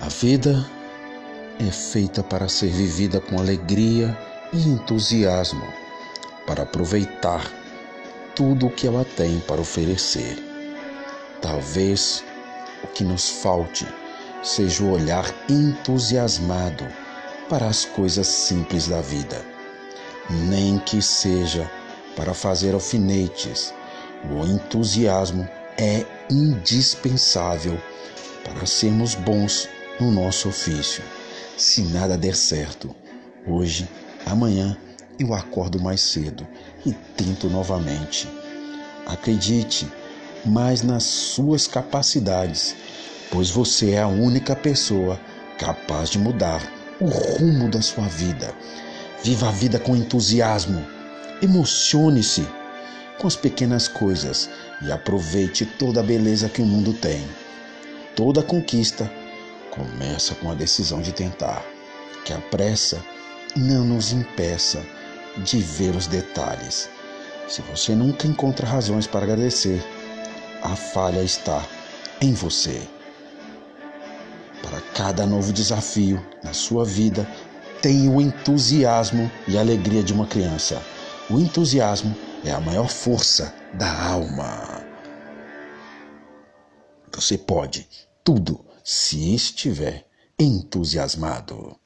A vida é feita para ser vivida com alegria e entusiasmo, para aproveitar tudo o que ela tem para oferecer. Talvez o que nos falte seja o olhar entusiasmado para as coisas simples da vida, nem que seja para fazer alfinetes. O entusiasmo é indispensável para sermos bons no nosso ofício. Se nada der certo, hoje, amanhã eu acordo mais cedo e tento novamente. Acredite mais nas suas capacidades, pois você é a única pessoa capaz de mudar o rumo da sua vida. Viva a vida com entusiasmo. Emocione-se com as pequenas coisas e aproveite toda a beleza que o mundo tem. Toda conquista começa com a decisão de tentar. Que a pressa não nos impeça de ver os detalhes. Se você nunca encontra razões para agradecer, a falha está em você. Para cada novo desafio na sua vida, tenha o entusiasmo e a alegria de uma criança. O entusiasmo é a maior força da alma. Você pode tudo se estiver entusiasmado.